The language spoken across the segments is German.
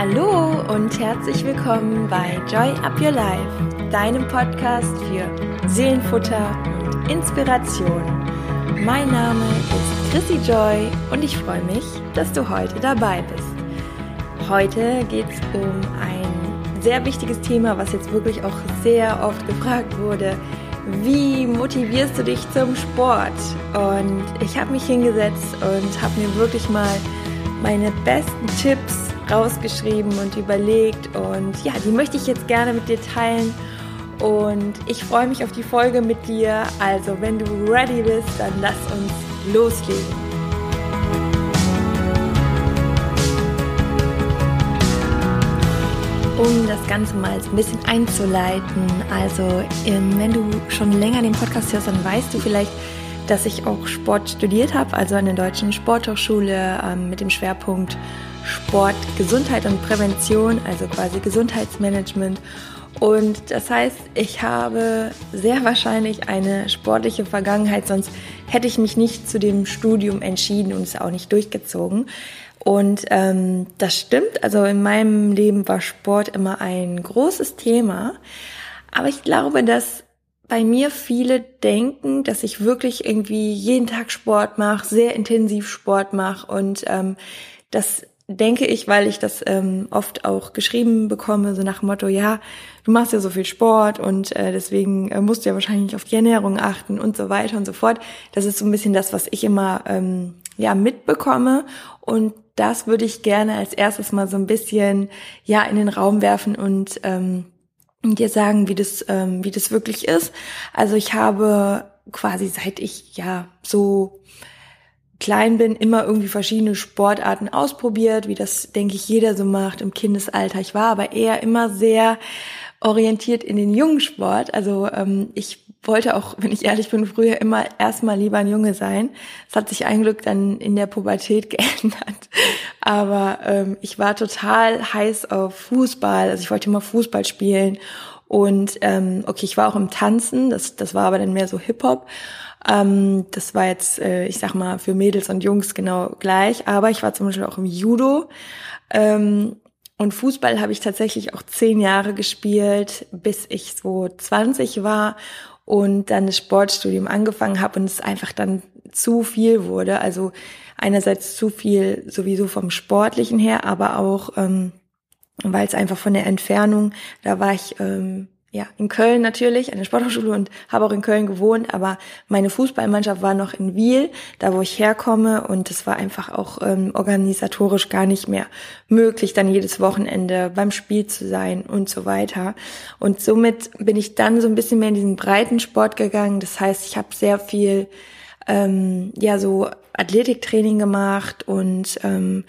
Hallo und herzlich willkommen bei Joy Up Your Life, deinem Podcast für Seelenfutter und Inspiration. Mein Name ist Chrissy Joy und ich freue mich, dass du heute dabei bist. Heute geht es um ein sehr wichtiges Thema, was jetzt wirklich auch sehr oft gefragt wurde. Wie motivierst du dich zum Sport? Und ich habe mich hingesetzt und habe mir wirklich mal meine besten Tipps rausgeschrieben und überlegt und ja, die möchte ich jetzt gerne mit dir teilen und ich freue mich auf die Folge mit dir. Also, wenn du ready bist, dann lass uns loslegen. Um das Ganze mal ein bisschen einzuleiten, also ähm, wenn du schon länger den Podcast hörst, dann weißt du vielleicht, dass ich auch Sport studiert habe, also an der Deutschen Sporthochschule ähm, mit dem Schwerpunkt Sport, Gesundheit und Prävention, also quasi Gesundheitsmanagement. Und das heißt, ich habe sehr wahrscheinlich eine sportliche Vergangenheit, sonst hätte ich mich nicht zu dem Studium entschieden und es auch nicht durchgezogen. Und ähm, das stimmt, also in meinem Leben war Sport immer ein großes Thema. Aber ich glaube, dass bei mir viele denken, dass ich wirklich irgendwie jeden Tag Sport mache, sehr intensiv Sport mache und ähm, das denke ich, weil ich das ähm, oft auch geschrieben bekomme, so nach dem Motto, ja, du machst ja so viel Sport und äh, deswegen äh, musst du ja wahrscheinlich auf die Ernährung achten und so weiter und so fort. Das ist so ein bisschen das, was ich immer ähm, ja mitbekomme und das würde ich gerne als erstes mal so ein bisschen ja in den Raum werfen und ähm, dir sagen, wie das, ähm, wie das wirklich ist. Also ich habe quasi seit ich ja so klein bin, immer irgendwie verschiedene Sportarten ausprobiert, wie das, denke ich, jeder so macht im Kindesalter. Ich war aber eher immer sehr orientiert in den jungen Sport. Also ähm, ich wollte auch, wenn ich ehrlich bin, früher immer erstmal lieber ein Junge sein. Das hat sich ein Glück dann in der Pubertät geändert. Aber ähm, ich war total heiß auf Fußball. Also ich wollte immer Fußball spielen. Und ähm, okay, ich war auch im Tanzen, das, das war aber dann mehr so Hip-Hop. Ähm, das war jetzt, äh, ich sag mal, für Mädels und Jungs genau gleich. Aber ich war zum Beispiel auch im Judo. Ähm, und Fußball habe ich tatsächlich auch zehn Jahre gespielt, bis ich so 20 war und dann das Sportstudium angefangen habe und es einfach dann zu viel wurde. Also einerseits zu viel sowieso vom Sportlichen her, aber auch ähm, weil es einfach von der Entfernung, da war ich ähm, ja, in Köln natürlich, an der Sporthochschule und habe auch in Köln gewohnt, aber meine Fußballmannschaft war noch in Wiel, da wo ich herkomme und es war einfach auch ähm, organisatorisch gar nicht mehr möglich, dann jedes Wochenende beim Spiel zu sein und so weiter. Und somit bin ich dann so ein bisschen mehr in diesen breiten Sport gegangen. Das heißt, ich habe sehr viel ähm, ja so Athletiktraining gemacht und ähm,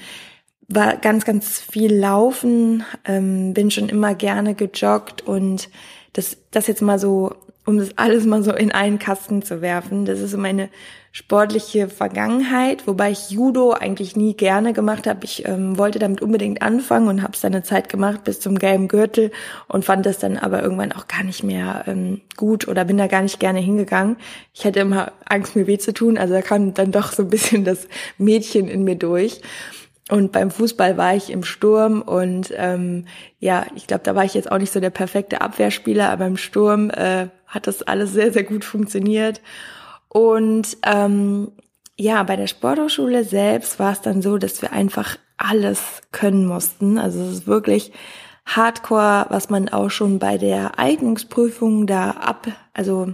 war ganz, ganz viel laufen, ähm, bin schon immer gerne gejoggt und das, das jetzt mal so, um das alles mal so in einen Kasten zu werfen, das ist meine sportliche Vergangenheit, wobei ich Judo eigentlich nie gerne gemacht habe. Ich ähm, wollte damit unbedingt anfangen und habe es dann eine Zeit gemacht bis zum gelben Gürtel und fand das dann aber irgendwann auch gar nicht mehr ähm, gut oder bin da gar nicht gerne hingegangen. Ich hatte immer Angst, mir weh zu tun, also da kam dann doch so ein bisschen das Mädchen in mir durch. Und beim Fußball war ich im Sturm und ähm, ja, ich glaube, da war ich jetzt auch nicht so der perfekte Abwehrspieler, aber im Sturm äh, hat das alles sehr, sehr gut funktioniert. Und ähm, ja, bei der Sporthochschule selbst war es dann so, dass wir einfach alles können mussten. Also es ist wirklich Hardcore, was man auch schon bei der Eignungsprüfung da ab, also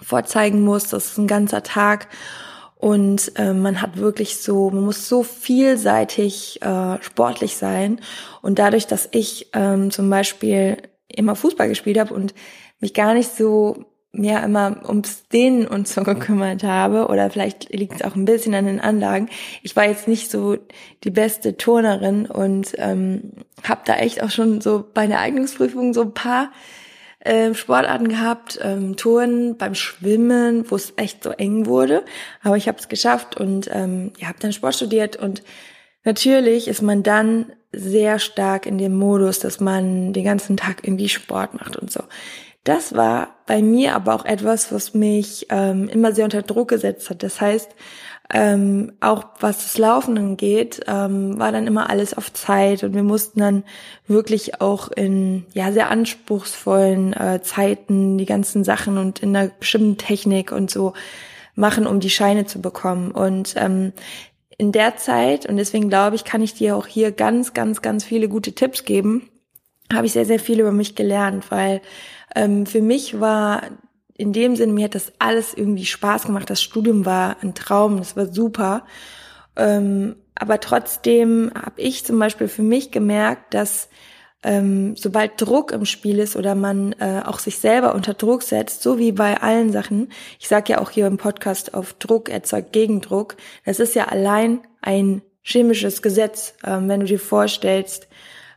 vorzeigen muss. Das ist ein ganzer Tag. Und äh, man hat wirklich so, man muss so vielseitig äh, sportlich sein. Und dadurch, dass ich ähm, zum Beispiel immer Fußball gespielt habe und mich gar nicht so ja immer ums Dehnen und so gekümmert habe oder vielleicht liegt es auch ein bisschen an den Anlagen. Ich war jetzt nicht so die beste Turnerin und ähm, habe da echt auch schon so bei der Eignungsprüfung so ein paar äh, Sportarten gehabt, ähm, Touren beim Schwimmen, wo es echt so eng wurde. Aber ich habe es geschafft und ähm, ja, habe dann Sport studiert und natürlich ist man dann sehr stark in dem Modus, dass man den ganzen Tag irgendwie Sport macht und so. Das war bei mir aber auch etwas, was mich ähm, immer sehr unter Druck gesetzt hat. Das heißt, ähm, auch was das Laufen angeht, ähm, war dann immer alles auf Zeit und wir mussten dann wirklich auch in ja sehr anspruchsvollen äh, Zeiten die ganzen Sachen und in einer bestimmten Technik und so machen, um die Scheine zu bekommen. Und ähm, in der Zeit, und deswegen glaube ich, kann ich dir auch hier ganz, ganz, ganz viele gute Tipps geben, habe ich sehr, sehr viel über mich gelernt, weil ähm, für mich war in dem Sinne, mir hat das alles irgendwie Spaß gemacht. Das Studium war ein Traum, das war super. Ähm, aber trotzdem habe ich zum Beispiel für mich gemerkt, dass ähm, sobald Druck im Spiel ist oder man äh, auch sich selber unter Druck setzt, so wie bei allen Sachen, ich sage ja auch hier im Podcast auf Druck erzeugt Gegendruck, das ist ja allein ein chemisches Gesetz, ähm, wenn du dir vorstellst,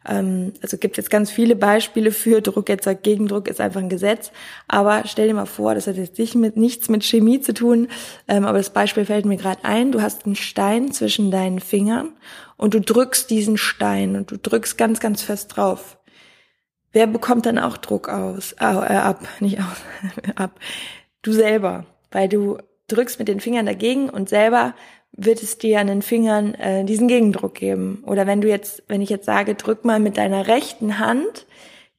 ähm, also gibt jetzt ganz viele Beispiele für Druck erzeugt Gegendruck ist einfach ein Gesetz, aber stell dir mal vor, das hat jetzt nicht mit, nichts mit Chemie zu tun, ähm, aber das Beispiel fällt mir gerade ein, du hast einen Stein zwischen deinen Fingern und du drückst diesen Stein und du drückst ganz, ganz fest drauf. Wer bekommt dann auch Druck aus? äh, ab, nicht aus, ab. Du selber, weil du drückst mit den Fingern dagegen und selber wird es dir an den Fingern äh, diesen Gegendruck geben. Oder wenn du jetzt, wenn ich jetzt sage, drück mal mit deiner rechten Hand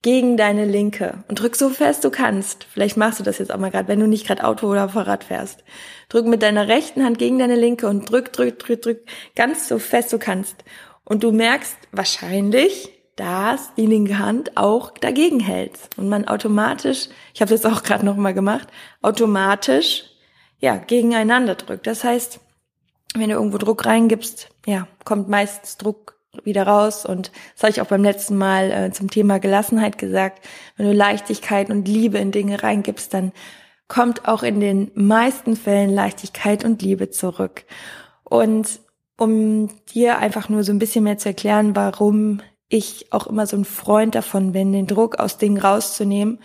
gegen deine linke und drück so fest du kannst. Vielleicht machst du das jetzt auch mal gerade, wenn du nicht gerade Auto oder Fahrrad fährst. Drück mit deiner rechten Hand gegen deine linke und drück, drück, drück, drück ganz so fest du kannst. Und du merkst wahrscheinlich, dass die linke Hand auch dagegen hält und man automatisch, ich habe das auch gerade noch mal gemacht, automatisch ja gegeneinander drückt. Das heißt, wenn du irgendwo Druck reingibst, ja, kommt meistens Druck wieder raus. Und das habe ich auch beim letzten Mal äh, zum Thema Gelassenheit gesagt. Wenn du Leichtigkeit und Liebe in Dinge reingibst, dann kommt auch in den meisten Fällen Leichtigkeit und Liebe zurück. Und um dir einfach nur so ein bisschen mehr zu erklären, warum ich auch immer so ein Freund davon bin, den Druck aus Dingen rauszunehmen,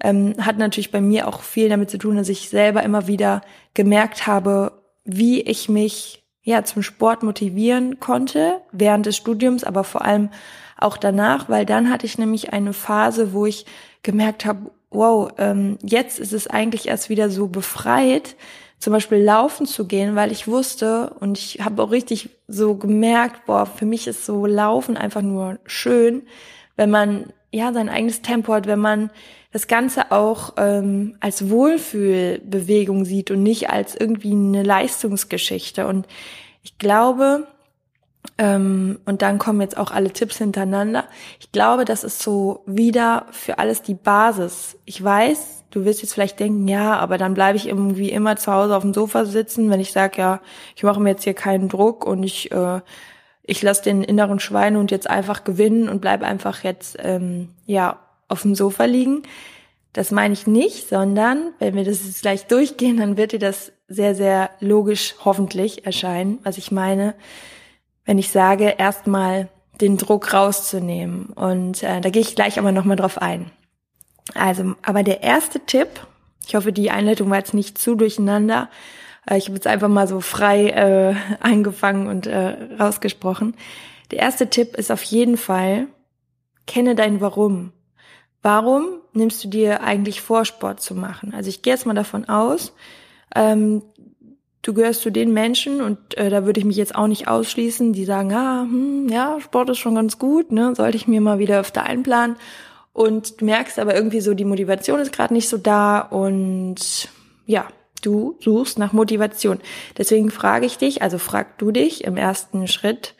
ähm, hat natürlich bei mir auch viel damit zu tun, dass ich selber immer wieder gemerkt habe, wie ich mich ja zum Sport motivieren konnte während des Studiums, aber vor allem auch danach, weil dann hatte ich nämlich eine Phase, wo ich gemerkt habe, wow, ähm, jetzt ist es eigentlich erst wieder so befreit, zum Beispiel laufen zu gehen, weil ich wusste und ich habe auch richtig so gemerkt, boah, für mich ist so Laufen einfach nur schön, wenn man ja sein eigenes Tempo hat, wenn man das Ganze auch ähm, als Wohlfühlbewegung sieht und nicht als irgendwie eine Leistungsgeschichte. Und ich glaube, ähm, und dann kommen jetzt auch alle Tipps hintereinander. Ich glaube, das ist so wieder für alles die Basis. Ich weiß, du wirst jetzt vielleicht denken, ja, aber dann bleibe ich irgendwie immer zu Hause auf dem Sofa sitzen, wenn ich sage, ja, ich mache mir jetzt hier keinen Druck und ich äh, ich lasse den inneren Schweinehund jetzt einfach gewinnen und bleib einfach jetzt ähm, ja auf dem Sofa liegen. Das meine ich nicht, sondern wenn wir das jetzt gleich durchgehen, dann wird dir das sehr, sehr logisch hoffentlich erscheinen, was ich meine, wenn ich sage, erstmal den Druck rauszunehmen. Und äh, da gehe ich gleich aber nochmal drauf ein. Also, aber der erste Tipp, ich hoffe, die Einleitung war jetzt nicht zu durcheinander, ich habe jetzt einfach mal so frei äh, eingefangen und äh, rausgesprochen. Der erste Tipp ist auf jeden Fall, kenne dein Warum. Warum nimmst du dir eigentlich vor, Sport zu machen? Also ich gehe jetzt mal davon aus, ähm, du gehörst zu den Menschen und äh, da würde ich mich jetzt auch nicht ausschließen, die sagen, ah, hm, ja, Sport ist schon ganz gut, ne, sollte ich mir mal wieder öfter einplanen. Und du merkst aber irgendwie so, die Motivation ist gerade nicht so da und ja, du suchst nach Motivation. Deswegen frage ich dich, also frag du dich im ersten Schritt,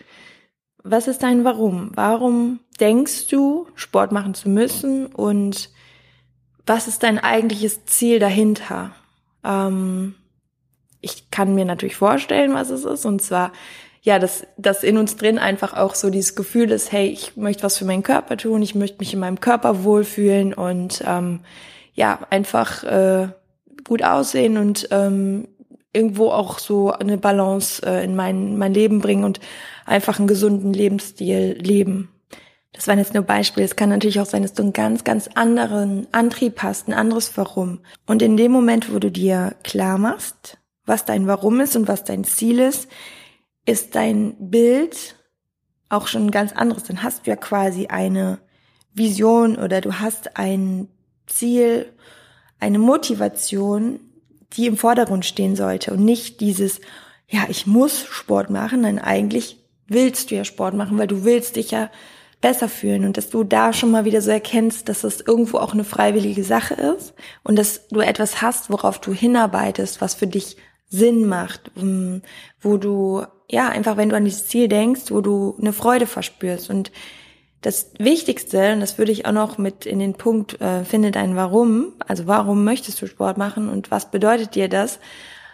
was ist dein Warum? Warum denkst du, Sport machen zu müssen und was ist dein eigentliches Ziel dahinter? Ähm, ich kann mir natürlich vorstellen, was es ist, und zwar ja, dass das in uns drin einfach auch so dieses Gefühl ist, hey, ich möchte was für meinen Körper tun, ich möchte mich in meinem Körper wohlfühlen und ähm, ja, einfach äh, gut aussehen und ähm, irgendwo auch so eine Balance äh, in mein, mein Leben bringen und einfach einen gesunden Lebensstil leben. Das waren jetzt nur Beispiele. Es kann natürlich auch sein, dass du einen ganz, ganz anderen Antrieb hast, ein anderes Warum. Und in dem Moment, wo du dir klar machst, was dein Warum ist und was dein Ziel ist, ist dein Bild auch schon ein ganz anderes. Dann hast du ja quasi eine Vision oder du hast ein Ziel eine Motivation, die im Vordergrund stehen sollte und nicht dieses, ja, ich muss Sport machen, denn eigentlich willst du ja Sport machen, weil du willst dich ja besser fühlen. Und dass du da schon mal wieder so erkennst, dass es irgendwo auch eine freiwillige Sache ist und dass du etwas hast, worauf du hinarbeitest, was für dich Sinn macht, ähm, wo du, ja, einfach wenn du an dieses Ziel denkst, wo du eine Freude verspürst. Und das Wichtigste, und das würde ich auch noch mit in den Punkt, äh, finde dein Warum, also warum möchtest du Sport machen und was bedeutet dir das,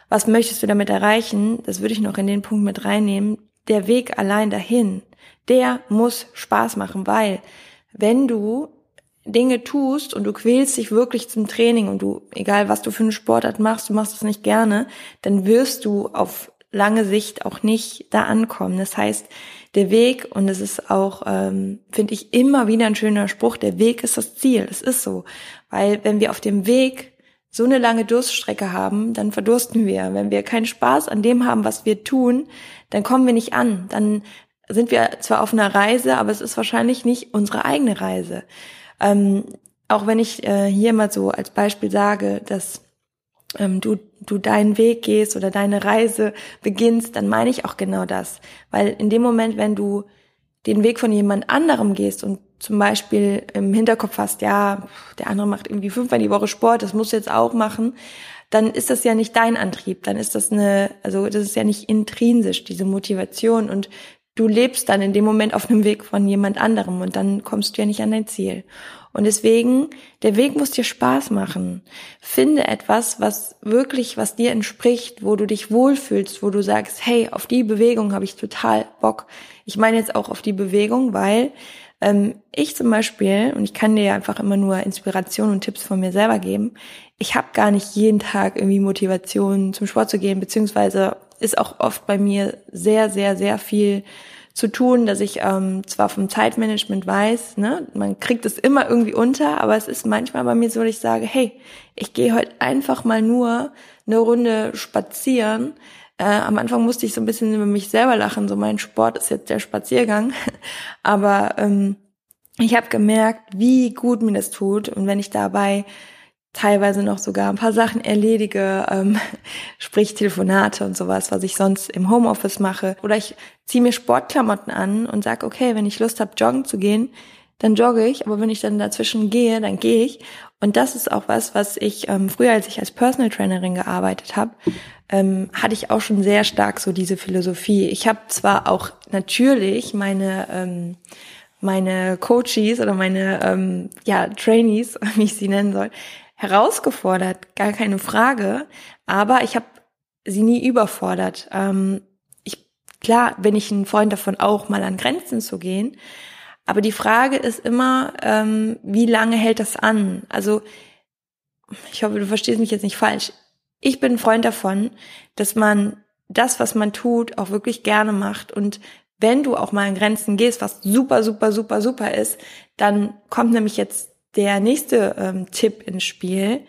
was möchtest du damit erreichen, das würde ich noch in den Punkt mit reinnehmen, der Weg allein dahin, der muss Spaß machen, weil wenn du Dinge tust und du quälst dich wirklich zum Training und du, egal was du für eine Sportart machst, du machst es nicht gerne, dann wirst du auf lange Sicht auch nicht da ankommen. Das heißt, der Weg, und es ist auch, ähm, finde ich, immer wieder ein schöner Spruch, der Weg ist das Ziel. Es ist so. Weil wenn wir auf dem Weg so eine lange Durststrecke haben, dann verdursten wir. Wenn wir keinen Spaß an dem haben, was wir tun, dann kommen wir nicht an. Dann sind wir zwar auf einer Reise, aber es ist wahrscheinlich nicht unsere eigene Reise. Ähm, auch wenn ich äh, hier mal so als Beispiel sage, dass ähm, du, du deinen Weg gehst oder deine Reise beginnst, dann meine ich auch genau das. Weil in dem Moment, wenn du den Weg von jemand anderem gehst und zum Beispiel im Hinterkopf hast, ja, der andere macht irgendwie fünfmal die Woche Sport, das musst du jetzt auch machen, dann ist das ja nicht dein Antrieb, dann ist das eine, also das ist ja nicht intrinsisch, diese Motivation und du lebst dann in dem Moment auf einem Weg von jemand anderem und dann kommst du ja nicht an dein Ziel. Und deswegen, der Weg muss dir Spaß machen. Finde etwas, was wirklich, was dir entspricht, wo du dich wohlfühlst, wo du sagst, hey, auf die Bewegung habe ich total Bock. Ich meine jetzt auch auf die Bewegung, weil ähm, ich zum Beispiel, und ich kann dir einfach immer nur Inspiration und Tipps von mir selber geben, ich habe gar nicht jeden Tag irgendwie Motivation zum Sport zu gehen, beziehungsweise ist auch oft bei mir sehr, sehr, sehr viel zu tun, dass ich ähm, zwar vom Zeitmanagement weiß, ne, man kriegt es immer irgendwie unter, aber es ist manchmal bei mir so, dass ich sage, hey, ich gehe heute einfach mal nur eine Runde spazieren. Äh, am Anfang musste ich so ein bisschen über mich selber lachen, so mein Sport ist jetzt der Spaziergang, aber ähm, ich habe gemerkt, wie gut mir das tut und wenn ich dabei teilweise noch sogar ein paar Sachen erledige, ähm, sprich Telefonate und sowas, was ich sonst im Homeoffice mache. Oder ich ziehe mir Sportklamotten an und sag, okay, wenn ich Lust habe, joggen zu gehen, dann jogge ich, aber wenn ich dann dazwischen gehe, dann gehe ich. Und das ist auch was, was ich ähm, früher, als ich als Personal Trainerin gearbeitet habe, ähm, hatte ich auch schon sehr stark so diese Philosophie. Ich habe zwar auch natürlich meine ähm, meine Coaches oder meine ähm, ja Trainees, wie ich sie nennen soll, herausgefordert, gar keine Frage. Aber ich habe sie nie überfordert. Ähm, ich, klar bin ich ein Freund davon, auch mal an Grenzen zu gehen. Aber die Frage ist immer, ähm, wie lange hält das an? Also, ich hoffe, du verstehst mich jetzt nicht falsch. Ich bin ein Freund davon, dass man das, was man tut, auch wirklich gerne macht. Und wenn du auch mal an Grenzen gehst, was super, super, super, super ist, dann kommt nämlich jetzt der nächste ähm, Tipp ins Spiel,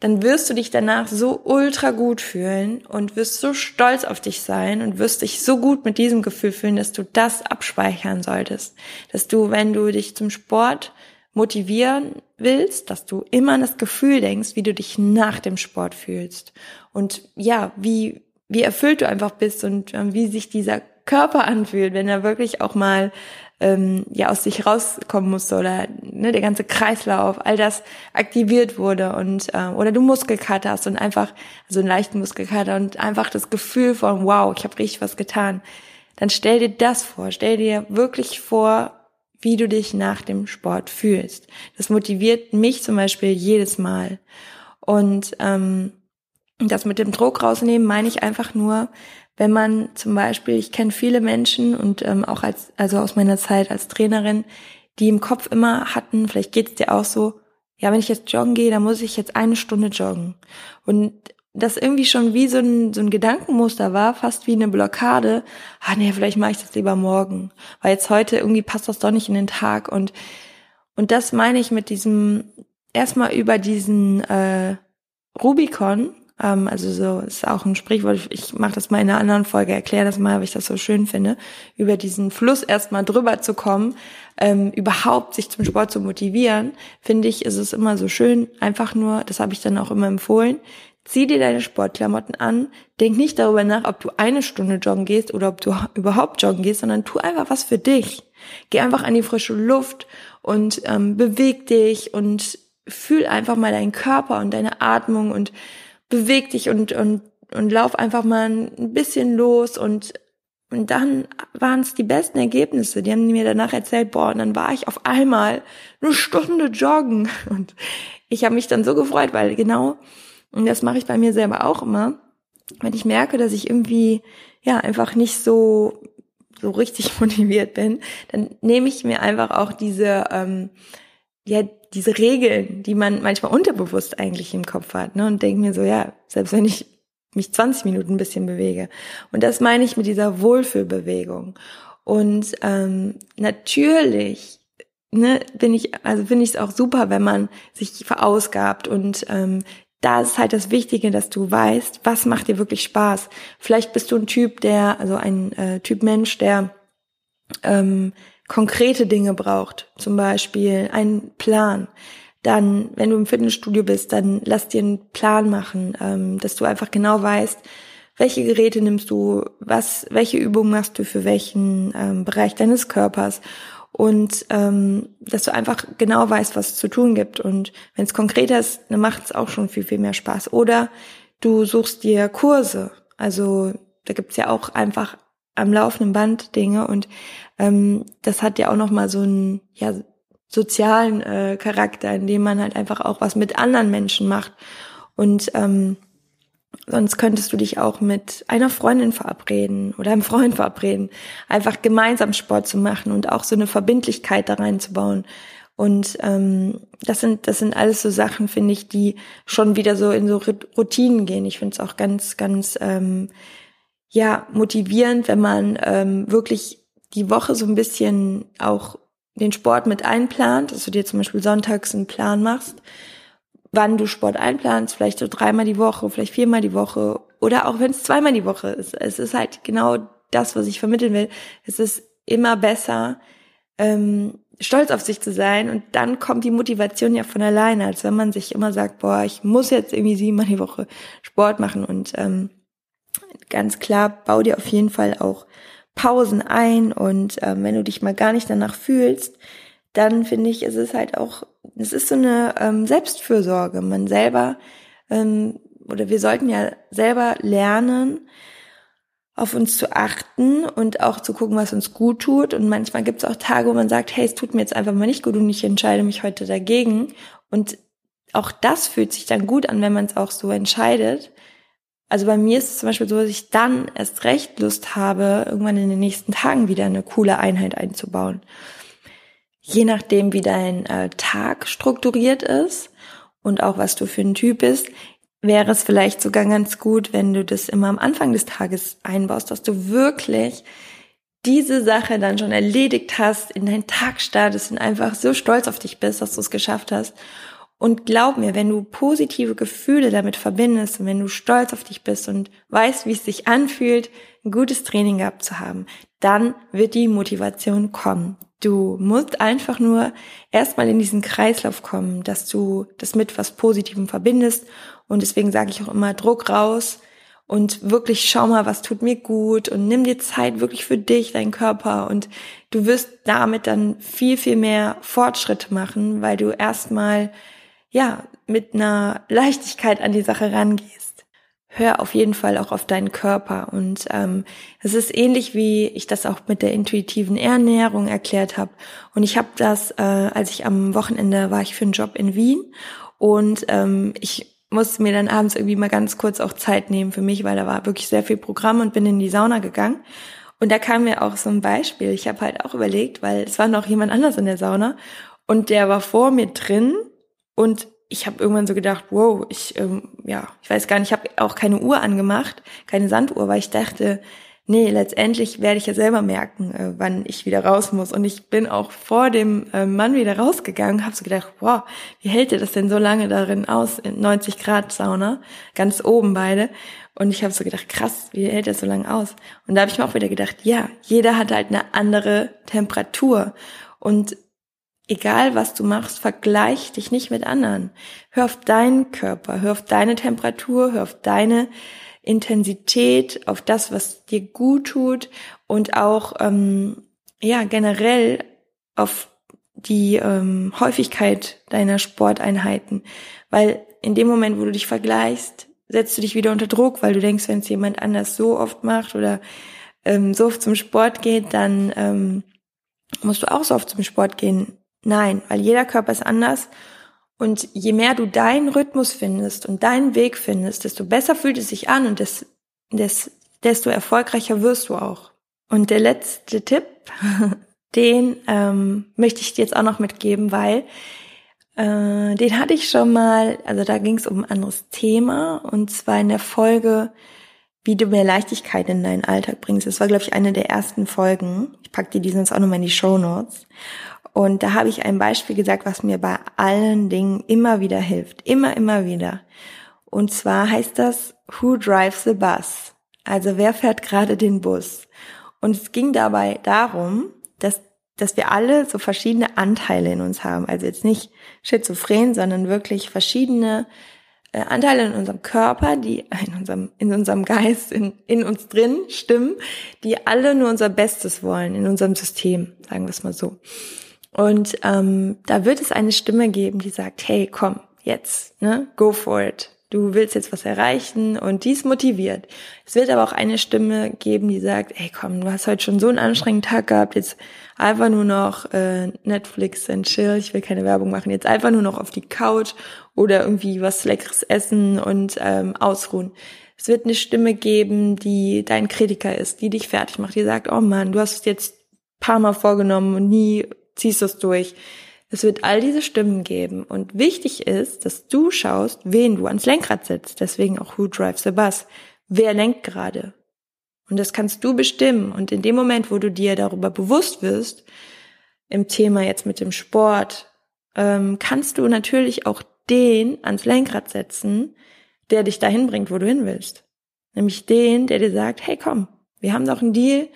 dann wirst du dich danach so ultra gut fühlen und wirst so stolz auf dich sein und wirst dich so gut mit diesem Gefühl fühlen, dass du das abspeichern solltest. Dass du, wenn du dich zum Sport motivieren willst, dass du immer an das Gefühl denkst, wie du dich nach dem Sport fühlst. Und ja, wie, wie erfüllt du einfach bist und äh, wie sich dieser Körper anfühlt, wenn er wirklich auch mal ähm, ja aus sich rauskommen musste oder ne, der ganze Kreislauf, all das aktiviert wurde und äh, oder du Muskelkater hast und einfach also einen leichten Muskelkater und einfach das Gefühl von wow, ich habe richtig was getan. Dann stell dir das vor, stell dir wirklich vor, wie du dich nach dem Sport fühlst. Das motiviert mich zum Beispiel jedes Mal. Und ähm, das mit dem Druck rausnehmen meine ich einfach nur, wenn man zum Beispiel, ich kenne viele Menschen und ähm, auch als, also aus meiner Zeit als Trainerin, die im Kopf immer hatten, vielleicht geht es dir auch so, ja, wenn ich jetzt joggen gehe, dann muss ich jetzt eine Stunde joggen. Und das irgendwie schon wie so ein, so ein Gedankenmuster war, fast wie eine Blockade. Ah nee, vielleicht mache ich das lieber morgen. Weil jetzt heute irgendwie passt das doch nicht in den Tag. Und, und das meine ich mit diesem, erstmal über diesen äh, Rubicon, ähm, also so ist auch ein Sprichwort. Ich mache das mal in einer anderen Folge, erkläre das mal, weil ich das so schön finde, über diesen Fluss erstmal drüber zu kommen, ähm, überhaupt sich zum Sport zu motivieren, finde ich, ist es immer so schön, einfach nur, das habe ich dann auch immer empfohlen, zieh dir deine Sportklamotten an, denk nicht darüber nach, ob du eine Stunde joggen gehst oder ob du überhaupt joggen gehst, sondern tu einfach was für dich. Geh einfach an die frische Luft und ähm, beweg dich und fühl einfach mal deinen Körper und deine Atmung und beweg dich und, und, und lauf einfach mal ein bisschen los und und dann waren es die besten Ergebnisse. Die haben mir danach erzählt, boah, und dann war ich auf einmal eine Stunde joggen. Und ich habe mich dann so gefreut, weil genau, und das mache ich bei mir selber auch immer, wenn ich merke, dass ich irgendwie ja einfach nicht so so richtig motiviert bin, dann nehme ich mir einfach auch diese ähm, ja diese Regeln, die man manchmal unterbewusst eigentlich im Kopf hat, ne, und denke mir so, ja, selbst wenn ich mich 20 Minuten ein bisschen bewege. Und das meine ich mit dieser Wohlfühlbewegung. Und ähm, natürlich ne, bin ich, also finde ich es auch super, wenn man sich verausgabt und ähm, da ist halt das Wichtige, dass du weißt, was macht dir wirklich Spaß. Vielleicht bist du ein Typ, der, also ein äh, Typ Mensch, der ähm, konkrete Dinge braucht, zum Beispiel einen Plan dann, wenn du im Fitnessstudio bist, dann lass dir einen Plan machen, ähm, dass du einfach genau weißt, welche Geräte nimmst du, was, welche Übungen machst du für welchen ähm, Bereich deines Körpers und ähm, dass du einfach genau weißt, was es zu tun gibt. Und wenn es konkreter ist, dann macht es auch schon viel, viel mehr Spaß. Oder du suchst dir Kurse. Also da gibt's ja auch einfach am laufenden Band Dinge und ähm, das hat ja auch noch mal so ein ja sozialen äh, Charakter, in dem man halt einfach auch was mit anderen Menschen macht. Und ähm, sonst könntest du dich auch mit einer Freundin verabreden oder einem Freund verabreden, einfach gemeinsam Sport zu machen und auch so eine Verbindlichkeit da reinzubauen. Und ähm, das sind das sind alles so Sachen, finde ich, die schon wieder so in so Routinen gehen. Ich finde es auch ganz ganz ähm, ja motivierend, wenn man ähm, wirklich die Woche so ein bisschen auch den Sport mit einplant, dass du dir zum Beispiel sonntags einen Plan machst, wann du Sport einplanst, vielleicht so dreimal die Woche, vielleicht viermal die Woche oder auch wenn es zweimal die Woche ist. Es ist halt genau das, was ich vermitteln will. Es ist immer besser, ähm, stolz auf sich zu sein und dann kommt die Motivation ja von alleine, als wenn man sich immer sagt, boah, ich muss jetzt irgendwie siebenmal die Woche Sport machen und ähm, ganz klar, bau dir auf jeden Fall auch Pausen ein und ähm, wenn du dich mal gar nicht danach fühlst, dann finde ich, ist es halt auch, es ist so eine ähm, Selbstfürsorge. Man selber, ähm, oder wir sollten ja selber lernen, auf uns zu achten und auch zu gucken, was uns gut tut. Und manchmal gibt es auch Tage, wo man sagt, hey, es tut mir jetzt einfach mal nicht gut und ich entscheide mich heute dagegen. Und auch das fühlt sich dann gut an, wenn man es auch so entscheidet. Also bei mir ist es zum Beispiel so, dass ich dann erst recht Lust habe, irgendwann in den nächsten Tagen wieder eine coole Einheit einzubauen. Je nachdem, wie dein äh, Tag strukturiert ist und auch was du für ein Typ bist, wäre es vielleicht sogar ganz gut, wenn du das immer am Anfang des Tages einbaust, dass du wirklich diese Sache dann schon erledigt hast, in deinen Tag startest und einfach so stolz auf dich bist, dass du es geschafft hast und glaub mir, wenn du positive Gefühle damit verbindest und wenn du stolz auf dich bist und weißt, wie es sich anfühlt, ein gutes Training gehabt zu haben, dann wird die Motivation kommen. Du musst einfach nur erstmal in diesen Kreislauf kommen, dass du das mit was Positivem verbindest. Und deswegen sage ich auch immer Druck raus und wirklich schau mal, was tut mir gut und nimm dir Zeit wirklich für dich, deinen Körper und du wirst damit dann viel, viel mehr Fortschritte machen, weil du erstmal ja, mit einer Leichtigkeit an die Sache rangehst. Hör auf jeden Fall auch auf deinen Körper. Und ähm, es ist ähnlich, wie ich das auch mit der intuitiven Ernährung erklärt habe. Und ich habe das, äh, als ich am Wochenende war ich für einen Job in Wien und ähm, ich musste mir dann abends irgendwie mal ganz kurz auch Zeit nehmen für mich, weil da war wirklich sehr viel Programm und bin in die Sauna gegangen. Und da kam mir auch so ein Beispiel. Ich habe halt auch überlegt, weil es war noch jemand anders in der Sauna und der war vor mir drin und ich habe irgendwann so gedacht, wow, ich, ähm, ja, ich weiß gar nicht, ich habe auch keine Uhr angemacht, keine Sanduhr, weil ich dachte, nee, letztendlich werde ich ja selber merken, äh, wann ich wieder raus muss. Und ich bin auch vor dem äh, Mann wieder rausgegangen, habe so gedacht, wow, wie hält ihr das denn so lange darin aus, in 90 Grad Sauna, ganz oben beide. Und ich habe so gedacht, krass, wie hält das so lange aus? Und da habe ich mir auch wieder gedacht, ja, jeder hat halt eine andere Temperatur. Und egal was du machst, vergleich dich nicht mit anderen. Hör auf deinen Körper, hör auf deine Temperatur, hör auf deine Intensität, auf das, was dir gut tut und auch ähm, ja generell auf die ähm, Häufigkeit deiner Sporteinheiten, weil in dem Moment, wo du dich vergleichst, setzt du dich wieder unter Druck, weil du denkst, wenn es jemand anders so oft macht oder ähm, so oft zum Sport geht, dann ähm, musst du auch so oft zum Sport gehen. Nein, weil jeder Körper ist anders und je mehr du deinen Rhythmus findest und deinen Weg findest, desto besser fühlt es sich an und des, des, desto erfolgreicher wirst du auch. Und der letzte Tipp, den ähm, möchte ich dir jetzt auch noch mitgeben, weil äh, den hatte ich schon mal, also da ging es um ein anderes Thema und zwar in der Folge, wie du mehr Leichtigkeit in deinen Alltag bringst. Das war, glaube ich, eine der ersten Folgen. Ich packe dir die sonst auch nochmal in die Show Notes. Und da habe ich ein Beispiel gesagt, was mir bei allen Dingen immer wieder hilft. Immer, immer wieder. Und zwar heißt das, who drives the bus? Also wer fährt gerade den Bus? Und es ging dabei darum, dass, dass wir alle so verschiedene Anteile in uns haben. Also jetzt nicht schizophren, sondern wirklich verschiedene äh, Anteile in unserem Körper, die in unserem, in unserem Geist, in, in uns drin stimmen, die alle nur unser Bestes wollen in unserem System, sagen wir es mal so. Und ähm, da wird es eine Stimme geben, die sagt, hey, komm, jetzt, ne, go for it. Du willst jetzt was erreichen und dies motiviert. Es wird aber auch eine Stimme geben, die sagt, ey komm, du hast heute schon so einen anstrengenden Tag gehabt, jetzt einfach nur noch äh, Netflix and chill, ich will keine Werbung machen, jetzt einfach nur noch auf die Couch oder irgendwie was Leckeres essen und ähm, ausruhen. Es wird eine Stimme geben, die dein Kritiker ist, die dich fertig macht, die sagt, oh Mann, du hast es jetzt paar Mal vorgenommen und nie ziehst du es durch. Es wird all diese Stimmen geben. Und wichtig ist, dass du schaust, wen du ans Lenkrad setzt. Deswegen auch Who Drives the Bus? Wer lenkt gerade? Und das kannst du bestimmen. Und in dem Moment, wo du dir darüber bewusst wirst, im Thema jetzt mit dem Sport, ähm, kannst du natürlich auch den ans Lenkrad setzen, der dich dahin bringt, wo du hin willst. Nämlich den, der dir sagt, hey komm, wir haben doch einen Deal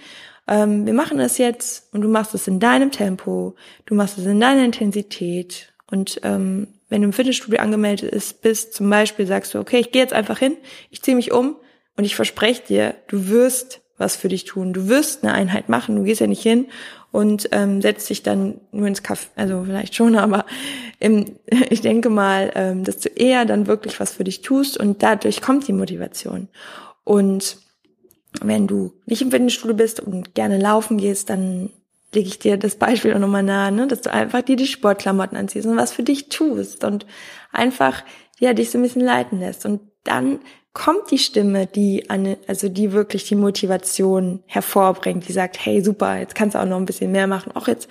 ähm, wir machen das jetzt und du machst es in deinem Tempo, du machst es in deiner Intensität und ähm, wenn du im Fitnessstudio angemeldet ist, bist, zum Beispiel sagst du, okay, ich gehe jetzt einfach hin, ich ziehe mich um und ich verspreche dir, du wirst was für dich tun. Du wirst eine Einheit machen, du gehst ja nicht hin und ähm, setzt dich dann nur ins Kaffee, also vielleicht schon, aber im, ich denke mal, ähm, dass du eher dann wirklich was für dich tust und dadurch kommt die Motivation. Und wenn du nicht im Fitnessstudio bist und gerne laufen gehst, dann lege ich dir das Beispiel auch nochmal nahe, ne? dass du einfach dir die Sportklamotten anziehst und was für dich tust und einfach ja dich so ein bisschen leiten lässt und dann kommt die Stimme, die eine, also die wirklich die Motivation hervorbringt, die sagt, hey super, jetzt kannst du auch noch ein bisschen mehr machen. Auch jetzt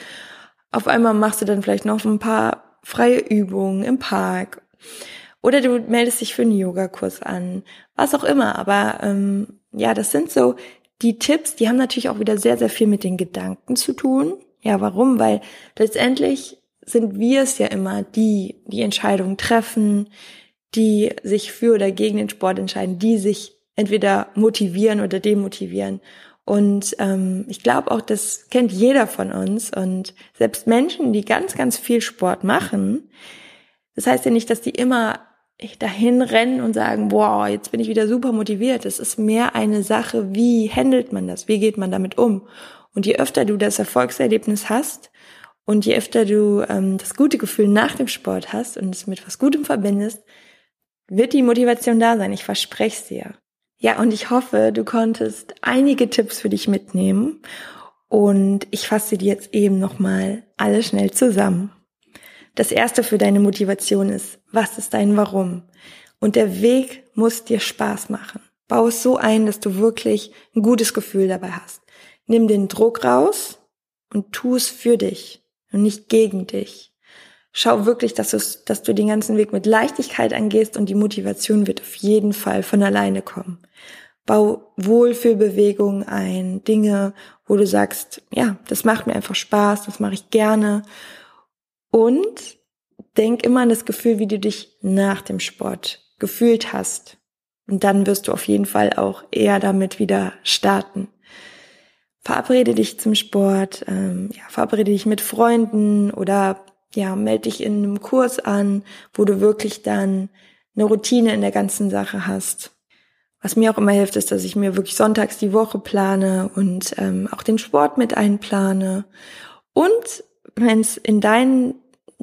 auf einmal machst du dann vielleicht noch ein paar freie Übungen im Park oder du meldest dich für einen Yogakurs an, was auch immer. Aber ähm, ja, das sind so die Tipps, die haben natürlich auch wieder sehr, sehr viel mit den Gedanken zu tun. Ja, warum? Weil letztendlich sind wir es ja immer, die die Entscheidungen treffen, die sich für oder gegen den Sport entscheiden, die sich entweder motivieren oder demotivieren. Und ähm, ich glaube auch, das kennt jeder von uns. Und selbst Menschen, die ganz, ganz viel Sport machen, das heißt ja nicht, dass die immer dahin rennen und sagen, wow, jetzt bin ich wieder super motiviert. Es ist mehr eine Sache, wie handelt man das? Wie geht man damit um? Und je öfter du das Erfolgserlebnis hast und je öfter du ähm, das gute Gefühl nach dem Sport hast und es mit was Gutem verbindest, wird die Motivation da sein. Ich verspreche es dir. Ja, und ich hoffe, du konntest einige Tipps für dich mitnehmen und ich fasse dir jetzt eben nochmal alle schnell zusammen. Das erste für deine Motivation ist, was ist dein Warum? Und der Weg muss dir Spaß machen. Bau es so ein, dass du wirklich ein gutes Gefühl dabei hast. Nimm den Druck raus und tu es für dich und nicht gegen dich. Schau wirklich, dass, dass du den ganzen Weg mit Leichtigkeit angehst und die Motivation wird auf jeden Fall von alleine kommen. Bau Wohlfühlbewegungen ein, Dinge, wo du sagst, ja, das macht mir einfach Spaß, das mache ich gerne und denk immer an das Gefühl, wie du dich nach dem Sport gefühlt hast. Und dann wirst du auf jeden Fall auch eher damit wieder starten. Verabrede dich zum Sport, ähm, ja, verabrede dich mit Freunden oder ja, melde dich in einem Kurs an, wo du wirklich dann eine Routine in der ganzen Sache hast. Was mir auch immer hilft, ist, dass ich mir wirklich sonntags die Woche plane und ähm, auch den Sport mit einplane. Und wenn es in deinen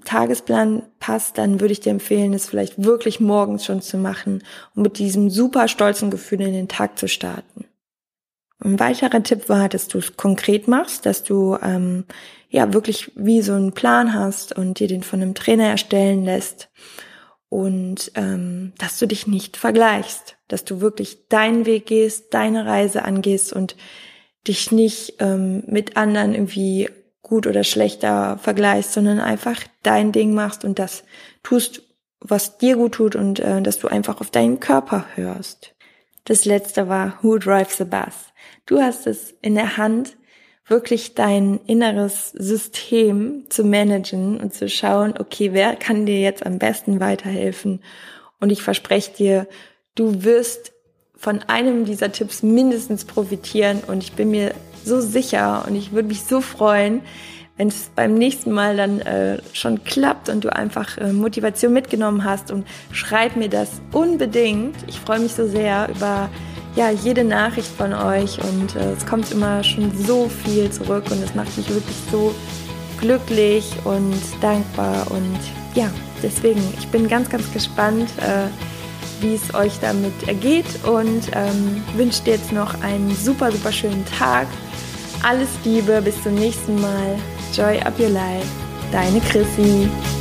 Tagesplan passt, dann würde ich dir empfehlen, es vielleicht wirklich morgens schon zu machen und mit diesem super stolzen Gefühl in den Tag zu starten. Ein weiterer Tipp war, dass du es konkret machst, dass du ähm, ja wirklich wie so einen Plan hast und dir den von einem Trainer erstellen lässt und ähm, dass du dich nicht vergleichst, dass du wirklich deinen Weg gehst, deine Reise angehst und dich nicht ähm, mit anderen irgendwie gut oder schlechter vergleichst, sondern einfach dein Ding machst und das tust, was dir gut tut und äh, dass du einfach auf deinen Körper hörst. Das letzte war Who Drives the Bus? Du hast es in der Hand, wirklich dein inneres System zu managen und zu schauen, okay, wer kann dir jetzt am besten weiterhelfen? Und ich verspreche dir, du wirst von einem dieser Tipps mindestens profitieren und ich bin mir so sicher und ich würde mich so freuen, wenn es beim nächsten Mal dann äh, schon klappt und du einfach äh, Motivation mitgenommen hast und schreib mir das unbedingt. Ich freue mich so sehr über ja, jede Nachricht von euch und äh, es kommt immer schon so viel zurück und es macht mich wirklich so glücklich und dankbar und ja, deswegen, ich bin ganz, ganz gespannt, äh, wie es euch damit ergeht und ähm, wünsche dir jetzt noch einen super, super schönen Tag. Alles Liebe, bis zum nächsten Mal. Joy up your life. Deine Chrissy.